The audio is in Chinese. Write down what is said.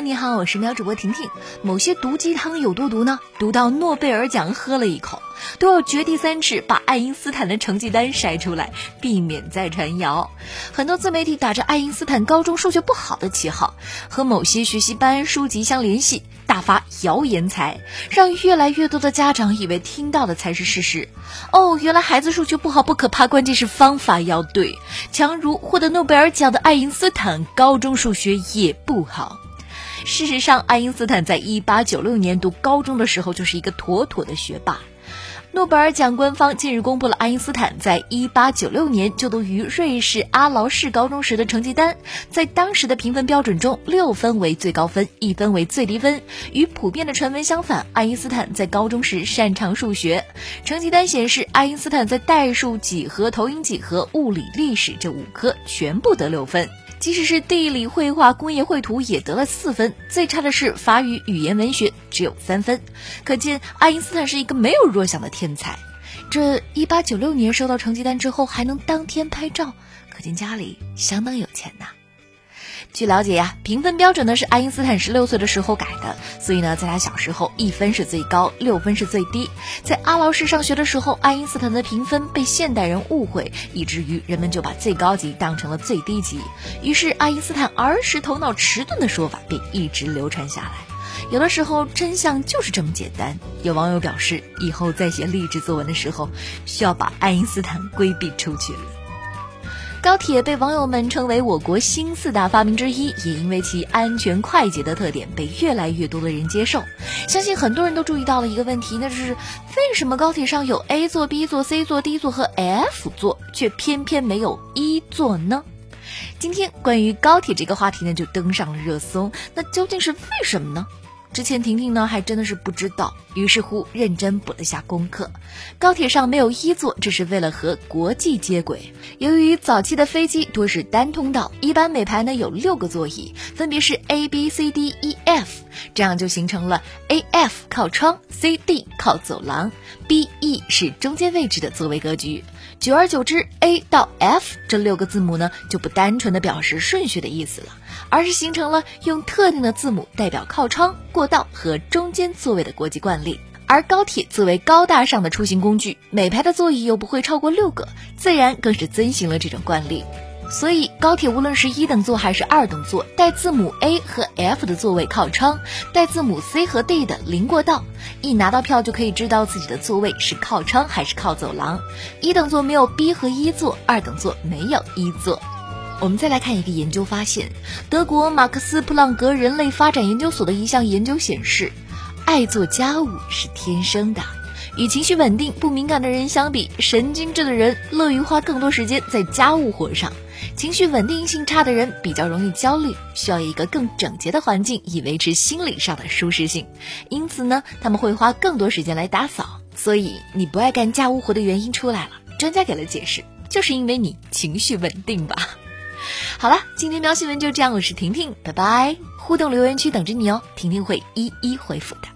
你好，我是喵主播婷婷。某些毒鸡汤有多毒呢？毒到诺贝尔奖喝了一口，都要掘地三尺把爱因斯坦的成绩单筛出来，避免再传谣。很多自媒体打着爱因斯坦高中数学不好的旗号，和某些学习班书籍相联系，大发谣言财，让越来越多的家长以为听到的才是事实。哦，原来孩子数学不好不可怕，关键是方法要对。强如获得诺贝尔奖的爱因斯坦，高中数学也不好。事实上，爱因斯坦在一八九六年读高中的时候就是一个妥妥的学霸。诺贝尔奖官方近日公布了爱因斯坦在一八九六年就读于瑞士阿劳士高中时的成绩单，在当时的评分标准中，六分为最高分，一分为最低分。与普遍的传闻相反，爱因斯坦在高中时擅长数学。成绩单显示，爱因斯坦在代数、几何、投影几何、物理、历史这五科全部得六分。即使是地理、绘画、工业绘图也得了四分，最差的是法语语言文学，只有三分。可见爱因斯坦是一个没有弱项的天才。这一八九六年收到成绩单之后还能当天拍照，可见家里相当有钱呐。据了解呀，评分标准呢是爱因斯坦十六岁的时候改的，所以呢，在他小时候一分是最高，六分是最低。在阿劳士上学的时候，爱因斯坦的评分被现代人误会，以至于人们就把最高级当成了最低级。于是，爱因斯坦儿时头脑迟钝的说法便一直流传下来。有的时候，真相就是这么简单。有网友表示，以后在写励志作文的时候，需要把爱因斯坦规避出去了。高铁被网友们称为我国新四大发明之一，也因为其安全快捷的特点被越来越多的人接受。相信很多人都注意到了一个问题，那就是为什么高铁上有 A 座、B 座、C 座、D 座和 F 座，却偏偏没有 E 座呢？今天关于高铁这个话题呢，就登上了热搜。那究竟是为什么呢？之前婷婷呢还真的是不知道，于是乎认真补了下功课。高铁上没有一座，这是为了和国际接轨。由于早期的飞机多是单通道，一般每排呢有六个座椅，分别是 A B C D E F，这样就形成了 A F 靠窗，C D 靠走廊，B E 是中间位置的座位格局。久而久之，A 到 F 这六个字母呢，就不单纯的表示顺序的意思了，而是形成了用特定的字母代表靠窗、过道和中间座位的国际惯例。而高铁作为高大上的出行工具，每排的座椅又不会超过六个，自然更是遵循了这种惯例。所以，高铁无论是一等座还是二等座，带字母 A 和 F 的座位靠窗，带字母 C 和 D 的临过道，一拿到票就可以知道自己的座位是靠窗还是靠走廊。一等座没有 B 和一座，二等座没有一座。我们再来看一个研究发现，德国马克思普朗格人类发展研究所的一项研究显示，爱做家务是天生的。与情绪稳定、不敏感的人相比，神经质的人乐于花更多时间在家务活上。情绪稳定性差的人比较容易焦虑，需要一个更整洁的环境以维持心理上的舒适性。因此呢，他们会花更多时间来打扫。所以你不爱干家务活的原因出来了，专家给了解释，就是因为你情绪稳定吧。好了，今天喵新闻就这样，我是婷婷，拜拜。互动留言区等着你哦，婷婷会一一回复的。